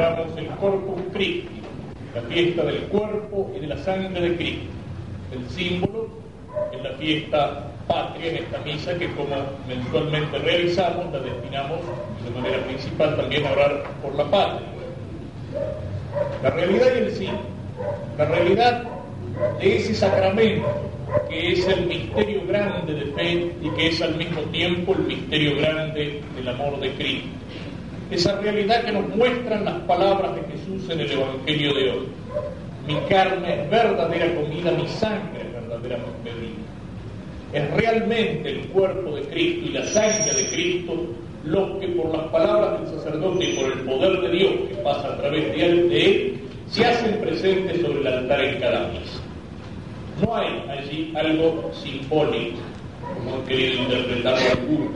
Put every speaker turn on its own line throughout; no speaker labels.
el Corpus Christi, la fiesta del cuerpo y de la sangre de Cristo. El símbolo en la fiesta patria, en esta misa que como mensualmente realizamos, la destinamos de manera principal también a orar por la patria. La realidad y el sí, la realidad de ese sacramento que es el misterio grande de fe y que es al mismo tiempo el misterio grande del amor de Cristo. Esa realidad que nos muestran las palabras de Jesús en el Evangelio de hoy. Mi carne es verdadera comida, mi sangre es verdadera bebida. Es realmente el cuerpo de Cristo y la sangre de Cristo los que por las palabras del sacerdote y por el poder de Dios que pasa a través de él, se hacen presentes sobre el altar en cada misa. No hay allí algo simbólico, como han querido interpretarlo algunos,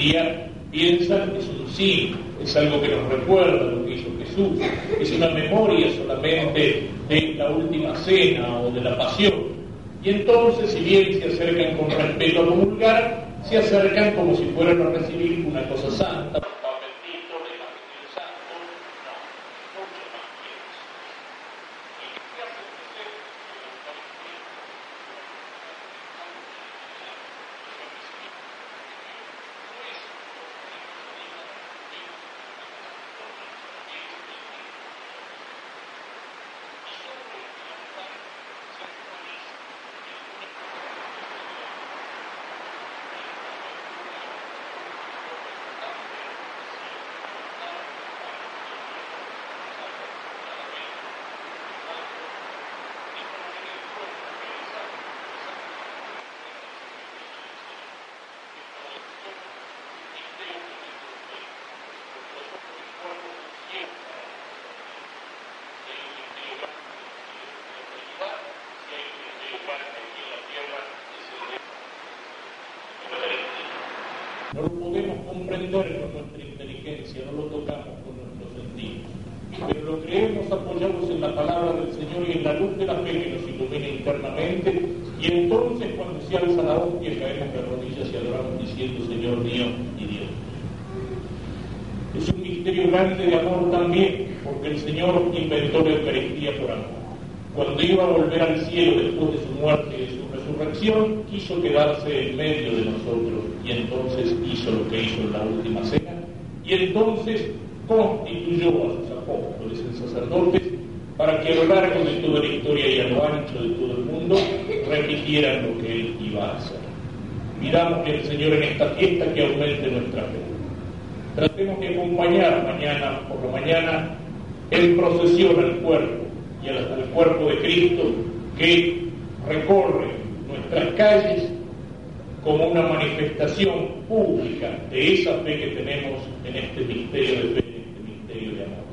La Eucaristía piensa que es un sí, es algo que nos recuerda lo que hizo Jesús, es una memoria solamente de la última cena o de la pasión. Y entonces, si bien se acercan con respeto a comulgar, se acercan como si fueran a recibir una cosa santa. No lo podemos comprender con nuestra inteligencia, no lo tocamos con nuestros sentidos, pero lo creemos apoyados en la palabra del Señor y en la luz de la fe que nos ilumina internamente, y entonces cuando se alza la hostia caemos de rodillas y adoramos diciendo Señor mío y Dios. Es un misterio grande de amor también, porque el Señor inventó la Eucaristía por amor. Cuando iba a volver al cielo después de su muerte y de su quiso quedarse en medio de nosotros y entonces hizo lo que hizo en la última cena y entonces constituyó a sus apóstoles en sacerdotes para que a lo largo de toda la historia y a lo ancho de todo el mundo repitieran lo que él iba a hacer. que el Señor en esta fiesta que aumente nuestra fe. Tratemos de acompañar mañana por la mañana en procesión al cuerpo y al, al cuerpo de Cristo que recorre nuestras calles como una manifestación pública de esa fe que tenemos en este misterio de fe, en este misterio de amor.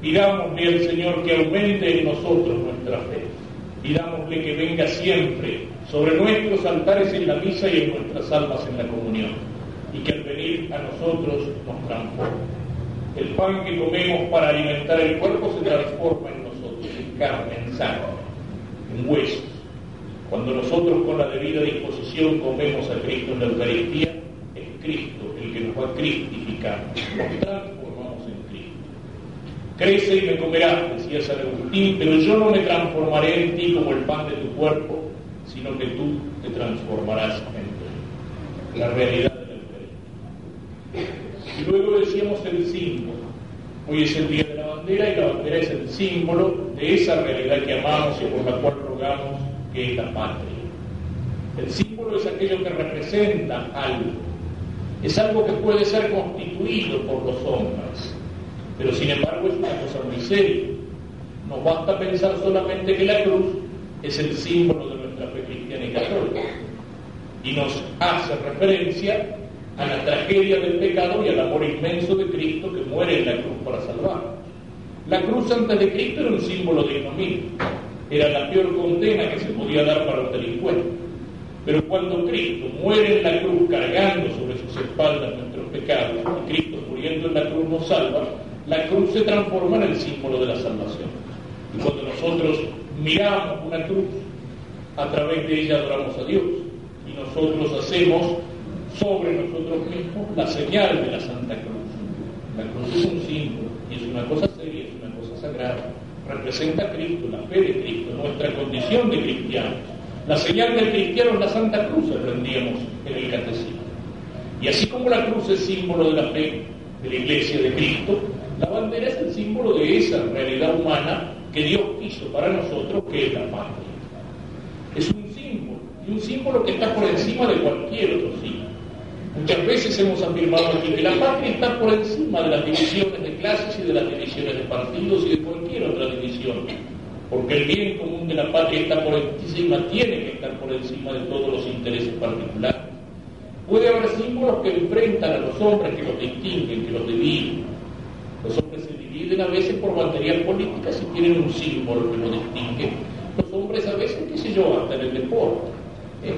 Pidámosle al Señor que aumente en nosotros nuestra fe. Pidámosle que venga siempre sobre nuestros altares en la misa y en nuestras almas en la comunión. Y que al venir a nosotros nos transforme. El pan que comemos para alimentar el cuerpo se transforma en nosotros, en carne, en sangre, en huesos cuando nosotros con la debida disposición comemos a Cristo en la Eucaristía, es Cristo el que nos va a cristificar. Nos transformamos en Cristo. Crece y me comerás, decía San Agustín, pero yo no me transformaré en ti como el pan de tu cuerpo, sino que tú te transformarás en ti. La realidad de la Eucaristía. Y luego decíamos el símbolo. Hoy es el día de la bandera y la bandera es el símbolo de esa realidad que amamos y por la cual rogamos que es la patria. El símbolo es aquello que representa algo. Es algo que puede ser constituido por los hombres, pero sin embargo es una cosa muy seria. No basta pensar solamente que la cruz es el símbolo de nuestra fe cristiana y católica y nos hace referencia a la tragedia del pecado y al amor inmenso de Cristo que muere en la cruz para salvarnos. La cruz antes de Cristo era un símbolo de ignominia era la peor condena que se podía dar para un delincuente. Pero cuando Cristo muere en la cruz cargando sobre sus espaldas nuestros pecados, y Cristo muriendo en la cruz nos salva, la cruz se transforma en el símbolo de la salvación. Y cuando nosotros miramos una cruz, a través de ella adoramos a Dios. Y nosotros hacemos sobre nosotros mismos la señal de la Santa Cruz. La cruz es un símbolo y es una cosa seria, es una cosa sagrada. Representa a Cristo, la fe de Cristo, nuestra condición de cristianos. La señal del cristiano es la Santa Cruz, aprendíamos en el Catecismo. Y así como la cruz es símbolo de la fe de la Iglesia de Cristo, la bandera es el símbolo de esa realidad humana que Dios quiso para nosotros, que es la patria. Es un símbolo, y un símbolo que está por encima de cualquier otro símbolo. Muchas veces hemos afirmado aquí que la patria está por encima de las divisiones de clases y de las divisiones de partidos y de cualquier otra división, porque el bien común de la patria está por encima, tiene que estar por encima de todos los intereses particulares. Puede haber símbolos que enfrentan a los hombres, que los distinguen, que los dividen. Los hombres se dividen a veces por banderías políticas y tienen un símbolo que los distingue. Los hombres a veces, qué sé yo, hasta en el deporte. Eh,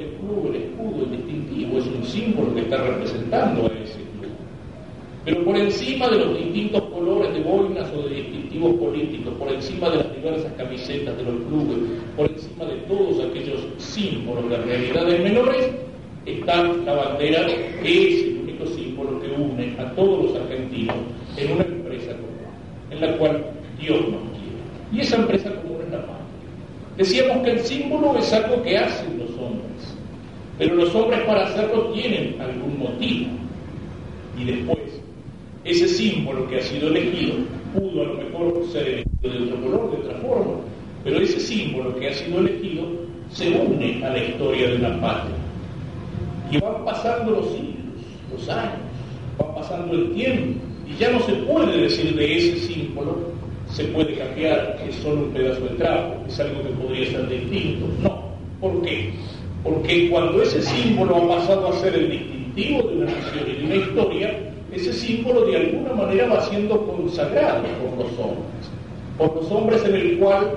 del club, el escudo, el distintivo, es un símbolo que está representando a ese club. Pero por encima de los distintos colores de boinas o de distintivos políticos, por encima de las diversas camisetas de los clubes, por encima de todos aquellos símbolos de realidades menores, está la bandera que es el único símbolo que une a todos los argentinos en una empresa común, en la cual Dios nos quiere. Y esa empresa común es la patria. Decíamos que el símbolo es algo que hombres, pero los hombres para hacerlo tienen algún motivo. Y después, ese símbolo que ha sido elegido pudo a lo mejor ser elegido de otro color, de otra forma, pero ese símbolo que ha sido elegido se une a la historia de una patria y van pasando los siglos, los años, va pasando el tiempo, y ya no se puede decir de ese símbolo, se puede cambiar, es solo un pedazo de trapo, es algo que podría ser distinto. No. ¿Por qué? Porque cuando ese símbolo ha pasado a ser el distintivo de una nación y de una historia, ese símbolo de alguna manera va siendo consagrado por los hombres, por los hombres en el cual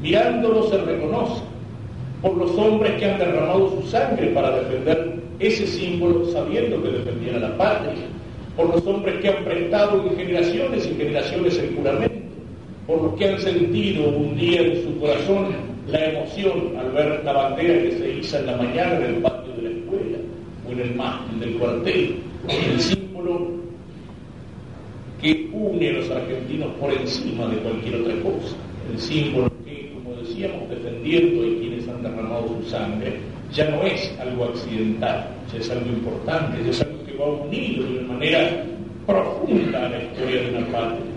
mirándolo se reconoce, por los hombres que han derramado su sangre para defender ese símbolo sabiendo que defendían a la patria, por los hombres que han prestado en generaciones y generaciones el juramento, por los que han sentido un día en su corazón la emoción al ver la bandera que se iza en la mañana en el patio de la escuela o en el mástil del cuartel, el símbolo que une a los argentinos por encima de cualquier otra cosa, el símbolo que, como decíamos, defendiendo a quienes han derramado su sangre, ya no es algo accidental, ya es algo importante, ya es algo que va unido de una manera profunda a la historia de una patria.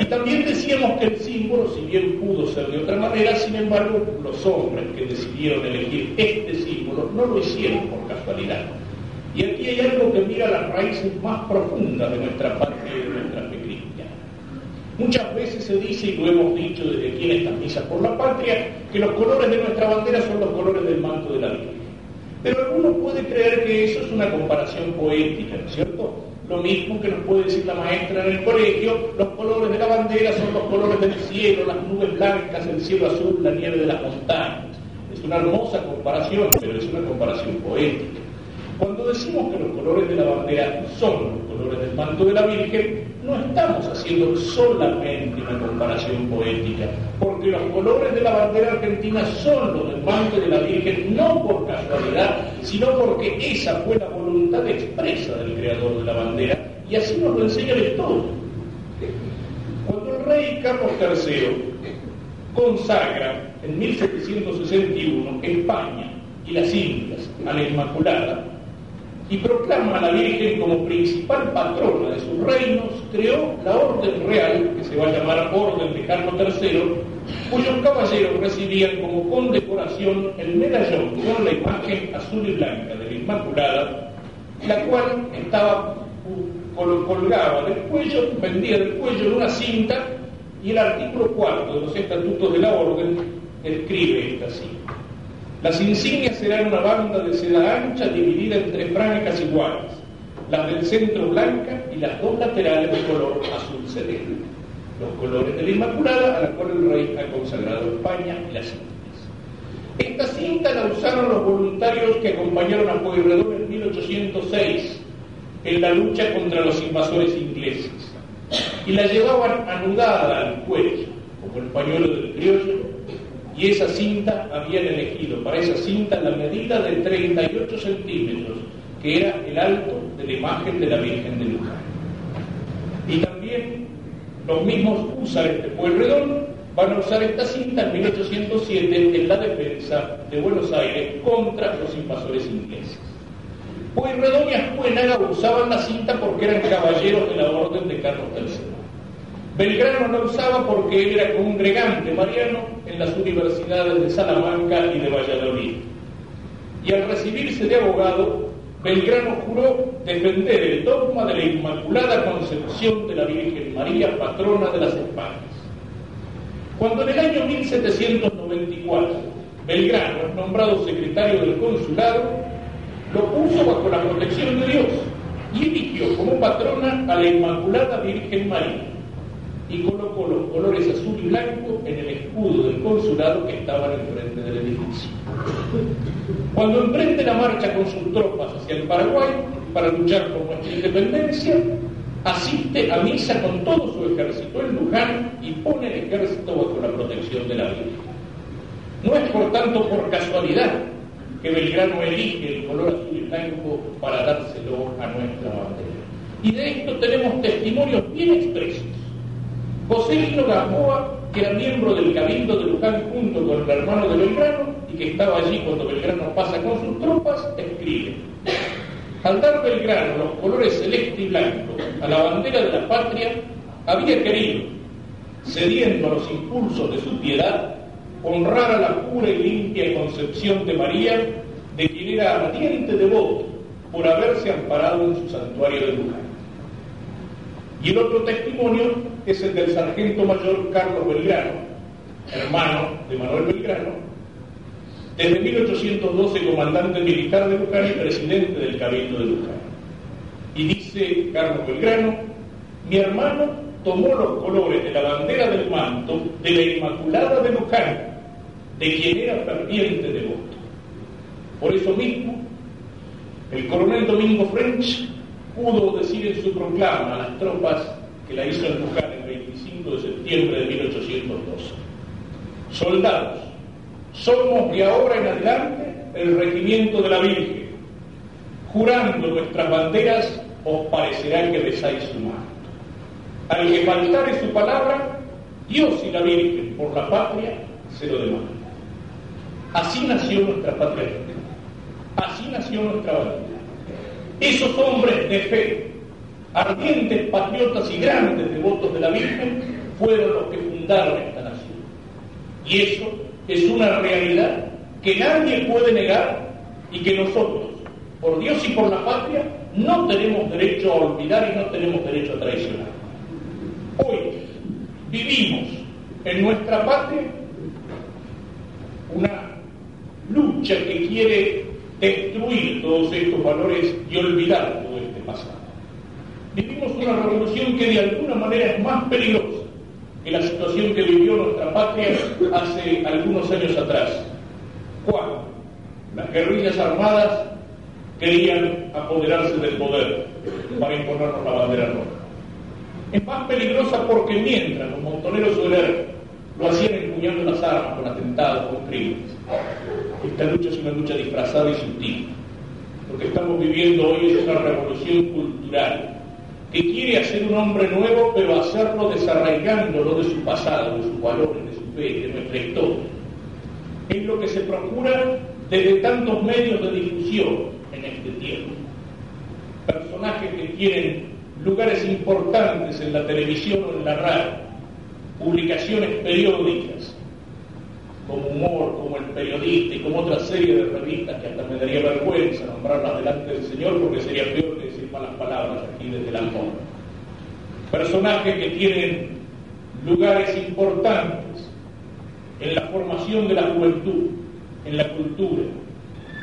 Y también decíamos que el símbolo, si bien pudo ser de otra manera, sin embargo, los hombres que decidieron elegir este símbolo no lo hicieron por casualidad. Y aquí hay algo que mira las raíces más profundas de nuestra patria y de nuestra fe cristiana. Muchas veces se dice, y lo hemos dicho desde aquí en estas misas por la patria, que los colores de nuestra bandera son los colores del manto de la Virgen. Pero alguno puede creer que eso es una comparación poética, ¿no es cierto? Lo mismo que nos puede decir la maestra en el colegio, los colores de la bandera son los colores del cielo, las nubes blancas, el cielo azul, la nieve de las montañas. Es una hermosa comparación, pero es una comparación poética. Cuando decimos que los colores de la bandera son los colores del manto de la Virgen, no estamos haciendo solamente una comparación poética, porque los colores de la bandera argentina son los del manto de la Virgen, no por casualidad, sino porque esa fue la voluntad expresa del creador de la bandera, y así nos lo enseña la historia. Cuando el rey Carlos III consagra en 1761 España y las Indias a la Inmaculada, y proclama a la Virgen como principal patrona de sus reinos, creó la Orden Real, que se va a llamar Orden de Carlos III, cuyos caballeros recibían como condecoración el medallón con la imagen azul y blanca de la Inmaculada, la cual estaba colgaba del cuello, pendía del cuello en una cinta, y el artículo cuarto de los estatutos de la Orden escribe esta cinta. Las insignias serán una banda de seda ancha dividida en tres franjas iguales, las del centro blanca y las dos laterales de color azul sereno, los colores de la Inmaculada a la cual el rey ha consagrado España y las Indias. Esta cinta la usaron los voluntarios que acompañaron a Pueyrredón en 1806 en la lucha contra los invasores ingleses y la llevaban anudada al cuello, como el pañuelo del criollo, y esa cinta habían elegido para esa cinta la medida de 38 centímetros que era el alto de la imagen de la Virgen de Luján. Y también los mismos usan este Pueyrredón van a usar esta cinta en 1807 en la defensa de Buenos Aires contra los invasores ingleses. Pueyrredón y Ascuénaga usaban la cinta porque eran caballeros de la orden de Carlos III. Belgrano la usaba porque él era congregante mariano en las universidades de Salamanca y de Valladolid. Y al recibirse de abogado, Belgrano juró defender el dogma de la Inmaculada Concepción de la Virgen María, patrona de las Españas. Cuando en el año 1794 Belgrano nombrado secretario del consulado, lo puso bajo la protección de Dios y eligió como patrona a la Inmaculada Virgen María y colocó los colores azul y blanco en el escudo del consulado que estaba en frente del edificio. Cuando emprende la marcha con sus tropas hacia el Paraguay para luchar por nuestra independencia, asiste a misa con todo su ejército en Luján y pone el ejército bajo la protección de la Virgen. No es por tanto por casualidad que Belgrano elige el color azul y blanco para dárselo a nuestra bandera. Y de esto tenemos testimonios bien expresos José Lino Gamboa, que era miembro del Cabildo de Luján junto con el hermano de Belgrano y que estaba allí cuando Belgrano pasa con sus tropas, escribe. Al dar Belgrano los colores celeste y blanco a la bandera de la patria, había querido, cediendo a los impulsos de su piedad, honrar a la pura y limpia concepción de María, de quien era ardiente devoto por haberse amparado en su santuario de Luján. Y el otro testimonio es el del sargento mayor Carlos Belgrano, hermano de Manuel Belgrano, desde 1812 comandante militar de Luján y presidente del Cabildo de Luján. Y dice Carlos Belgrano, mi hermano tomó los colores de la bandera del manto de la Inmaculada de Luján, de quien era ferviente devoto. Por eso mismo, el coronel Domingo French pudo decir en su proclama a las tropas que la hizo empujar el 25 de septiembre de 1812. Soldados, somos de ahora en adelante el regimiento de la Virgen. Jurando nuestras banderas, os parecerá que besáis su mano. Al que faltare su palabra, Dios y la Virgen por la patria se lo demandan. Así nació nuestra patria. Así nació nuestra bandera. Esos hombres de fe, ardientes patriotas y grandes devotos de la Virgen, fueron los que fundaron esta nación. Y eso es una realidad que nadie puede negar y que nosotros, por Dios y por la patria, no tenemos derecho a olvidar y no tenemos derecho a traicionar. Hoy vivimos en nuestra patria una lucha que quiere destruir todos estos valores y olvidar todo este pasado. Vivimos una revolución que de alguna manera es más peligrosa que la situación que vivió nuestra patria hace algunos años atrás, cuando las guerrillas armadas querían apoderarse del poder para imponernos la bandera roja. Es más peligrosa porque mientras los montoneros obreros lo hacían empuñando las armas con atentados, con crímenes, esta lucha es una lucha disfrazada y sutil. Lo que estamos viviendo hoy es una revolución cultural que quiere hacer un hombre nuevo, pero hacerlo desarraigándolo de su pasado, de sus valores, de su fe, de nuestra historia. Es lo que se procura desde tantos medios de difusión en este tiempo. Personajes que tienen lugares importantes en la televisión o en la radio, publicaciones periódicas, como Humor, como El Periodista y como otra serie de revistas que hasta me daría vergüenza nombrarlas delante del Señor porque sería peor que decir malas palabras aquí desde el amor. Personajes que tienen lugares importantes en la formación de la juventud, en la cultura,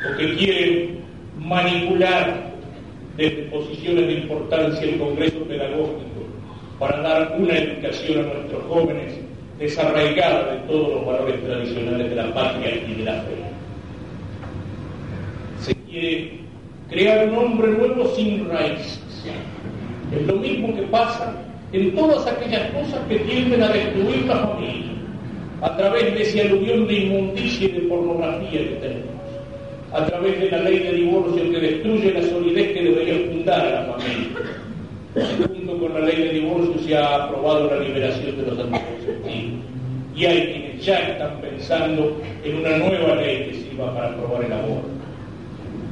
o que quieren manipular desde posiciones de importancia el Congreso Pedagógico para dar una educación a nuestros jóvenes desarraigada de todos los valores tradicionales de la patria y de la fe. Se quiere crear un hombre nuevo sin raíces. Es lo mismo que pasa en todas aquellas cosas que tienden a destruir la familia a través de ese aluvión de inmundicia y de pornografía que tenemos. a través de la ley de divorcio que destruye la solidez que debería fundar a la familia. Junto con la ley de divorcio se ha aprobado la liberación de los anticonceptivos. Y hay quienes ya están pensando en una nueva ley que sirva para aprobar el aborto.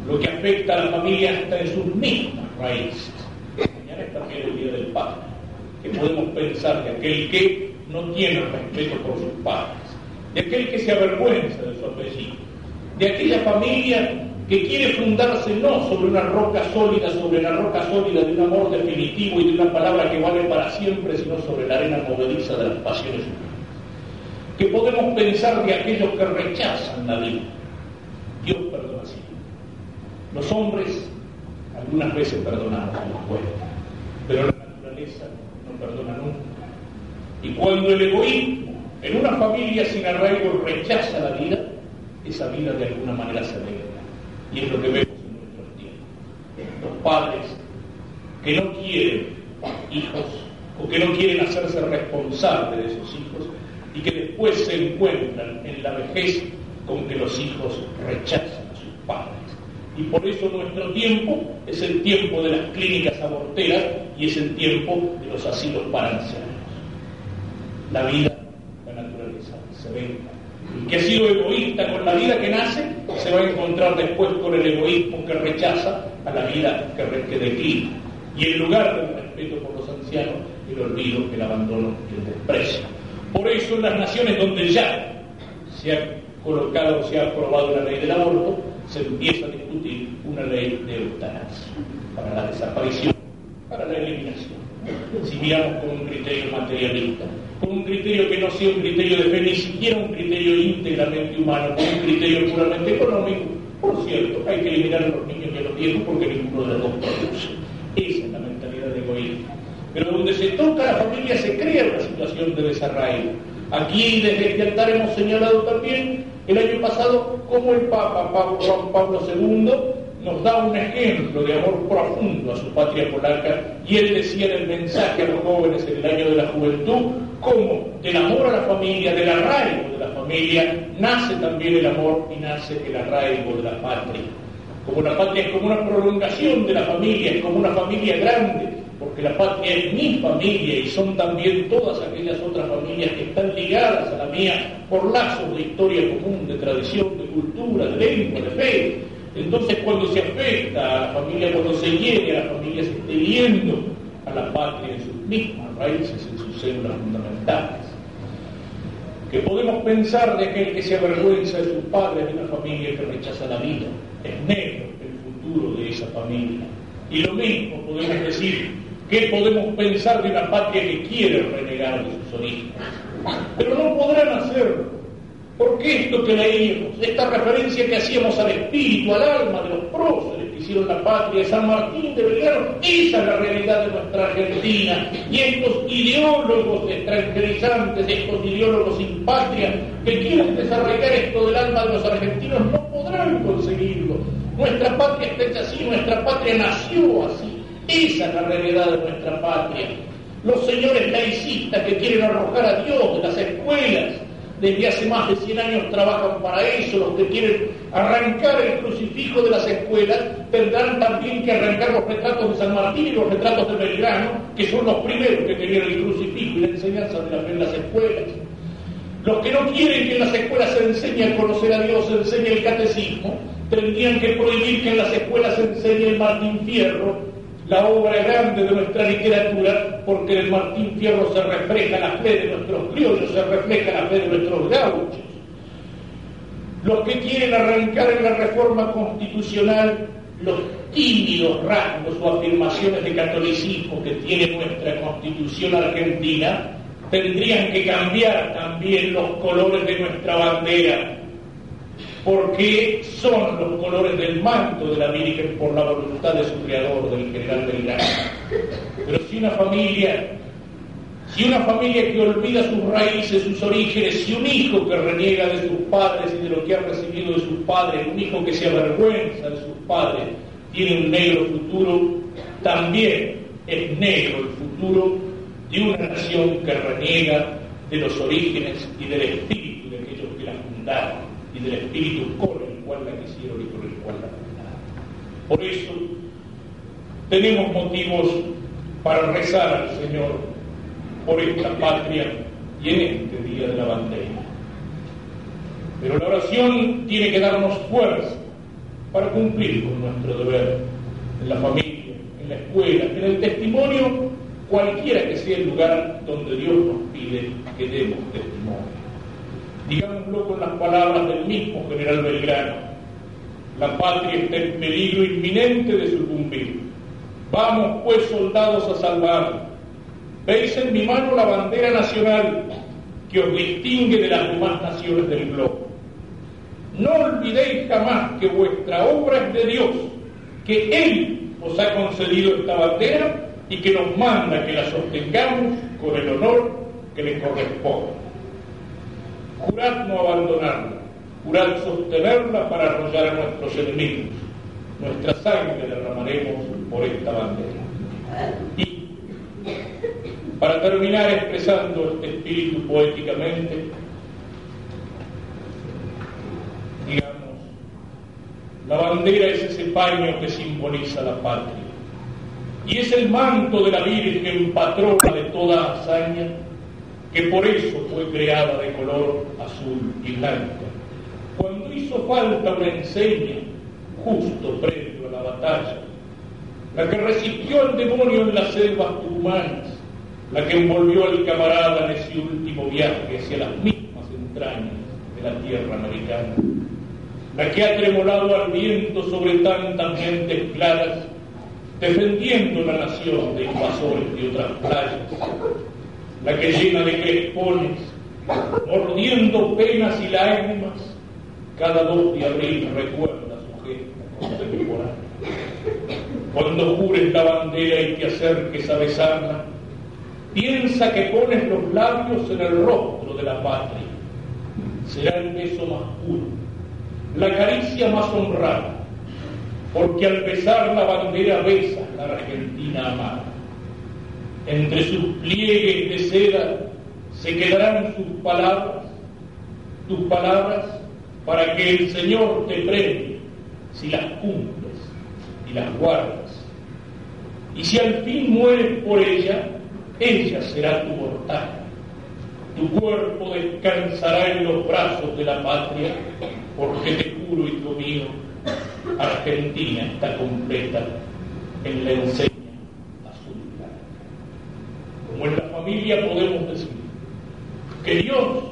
Lo que afecta a la familia hasta en sus mismas raíces. Mañana es también el Día del Padre, que podemos pensar de aquel que no tiene respeto por sus padres, de aquel que se avergüenza de su apellido, de aquella familia que quiere fundarse no sobre una roca sólida, sobre la roca sólida de un amor definitivo y de una palabra que vale para siempre, sino sobre la arena movediza de las pasiones humanas. Que podemos pensar de aquellos que rechazan la vida. Dios perdona así. Los hombres algunas veces perdonamos a los buenos, pero la naturaleza no perdona nunca. Y cuando el egoísmo en una familia sin arraigo rechaza la vida, esa vida de alguna manera se alegra. Y es lo que vemos en nuestros tiempos. Los padres que no quieren hijos o que no quieren hacerse responsables de esos hijos después se encuentran en la vejez con que los hijos rechazan a sus padres. Y por eso nuestro tiempo es el tiempo de las clínicas aborteras y es el tiempo de los asilos para ancianos. La vida, la naturaleza, se venga que ha sido egoísta con la vida que nace, se va a encontrar después con el egoísmo que rechaza a la vida que, que declina. Y en lugar del respeto por los ancianos, el olvido, el abandono y el desprecio. Por eso en las naciones donde ya se ha colocado, se ha aprobado la ley del aborto, se empieza a discutir una ley de eutanasia para la desaparición, para la eliminación. Si miramos con un criterio materialista, con un criterio que no sea un criterio de fe, ni siquiera un criterio íntegramente humano, con un criterio puramente económico. Por cierto, hay que eliminar a los niños y a los viejos porque ninguno de los dos produce. Esa es la mentalidad de egoísmo. Pero donde se toca la familia se crea una situación de desarraigo. Aquí desde este altar hemos señalado también el año pasado cómo el Papa Juan Pablo II nos da un ejemplo de amor profundo a su patria polaca y él decía en el mensaje a los jóvenes en el año de la juventud cómo del amor a la familia, del arraigo de la familia, nace también el amor y nace el arraigo de la patria. Como la patria es como una prolongación de la familia, es como una familia grande, porque la patria es mi familia y son también todas aquellas otras familias que están ligadas a la mía por lazos de historia común, de tradición, de cultura, de lengua, de fe. Entonces cuando se afecta a la familia, cuando se llegue a la familia, se esté viendo a la patria en sus mismas raíces, en sus células fundamentales. Que podemos pensar de aquel que se avergüenza de sus padres de una familia que rechaza la vida. Es negro el futuro de esa familia. Y lo mismo podemos decir, ¿qué podemos pensar de una patria que quiere renegar de sus orígenes? Pero no podrán hacerlo porque esto que leímos, esta referencia que hacíamos al espíritu, al alma de los próceres que hicieron la patria de San Martín de Belgrano, esa es la realidad de nuestra Argentina. Y estos ideólogos extranjerizantes, estos ideólogos sin patria, que quieren desarraigar esto del alma de los argentinos, no conseguirlo. Nuestra patria está hecha así, nuestra patria nació así. Esa es la realidad de nuestra patria. Los señores laicistas que quieren arrojar a Dios de las escuelas, desde hace más de 100 años trabajan para eso, los que quieren arrancar el crucifijo de las escuelas tendrán también que arrancar los retratos de San Martín y los retratos de Belgrano, que son los primeros que tenían el crucifijo y la enseñanza de la fe en las escuelas. Los que no quieren que en las escuelas se enseñe a conocer a Dios, se enseñe el catecismo, tendrían que prohibir que en las escuelas se enseñe el Martín Fierro, la obra grande de nuestra literatura, porque el Martín Fierro se refleja la fe de nuestros criollos, se refleja la fe de nuestros gauchos. Los que quieren arrancar en la reforma constitucional los tímidos rasgos o afirmaciones de catolicismo que tiene nuestra constitución argentina, tendrían que cambiar también los colores de nuestra bandera porque son los colores del manto de la Virgen por la voluntad de su creador, del general Belgrano. Pero si una familia, si una familia que olvida sus raíces, sus orígenes, si un hijo que reniega de sus padres y de lo que ha recibido de sus padres, un hijo que se avergüenza de sus padres, tiene un negro futuro, también es negro el futuro de una nación que reniega de los orígenes y del espíritu de aquellos que la fundaron y del espíritu con el cual la quisieron y por el cual la Por eso tenemos motivos para rezar al Señor por esta patria y en este Día de la Bandera. Pero la oración tiene que darnos fuerza para cumplir con nuestro deber en la familia, en la escuela, en el testimonio, cualquiera que sea el lugar donde Dios nos pide que demos testimonio. Digámoslo con las palabras del mismo general Belgrano. La patria está en peligro inminente de sucumbir. Vamos pues soldados a salvarla. Veis en mi mano la bandera nacional que os distingue de las demás naciones del globo. No olvidéis jamás que vuestra obra es de Dios, que Él os ha concedido esta bandera y que nos manda que la sostengamos con el honor que le corresponde. Jurad no abandonarla, jurad sostenerla para arrollar a nuestros enemigos. Nuestra sangre derramaremos por esta bandera. Y para terminar expresando este espíritu poéticamente, digamos, la bandera es ese paño que simboliza la patria. Y es el manto de la Virgen patrona de toda hazaña que por eso fue creada de color azul y blanco. Cuando hizo falta una enseña, justo previo a la batalla, la que resistió al demonio en las selvas humanas, la que envolvió al camarada en ese último viaje hacia las mismas entrañas de la tierra americana, la que ha tremolado al viento sobre tantas mentes claras, defendiendo la nación de invasores de otras playas, la que llena de crespones, mordiendo penas y lágrimas, cada 2 de abril recuerda su gesta contemporánea. Cuando jures la bandera y te acerques a besarla, piensa que pones los labios en el rostro de la patria. Será el beso más puro, la caricia más honrada, porque al besar la bandera besas la Argentina amada. Entre sus pliegues de seda se quedarán sus palabras, tus palabras para que el Señor te premie si las cumples y las guardas. Y si al fin mueres por ella, ella será tu mortal. Tu cuerpo descansará en los brazos de la patria, porque te juro, hijo mío, Argentina está completa en la enseña azul Como en la familia podemos decir que Dios,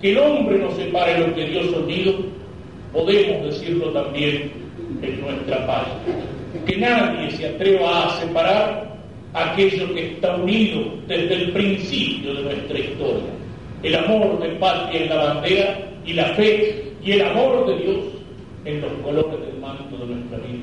que el hombre no separe lo que Dios unido, podemos decirlo también en nuestra patria. Que nadie se atreva a separar aquello que está unido desde el principio de nuestra historia. El amor de patria en la bandera y la fe y el amor de Dios en los colores del பெருமான் முருகன் பதிவு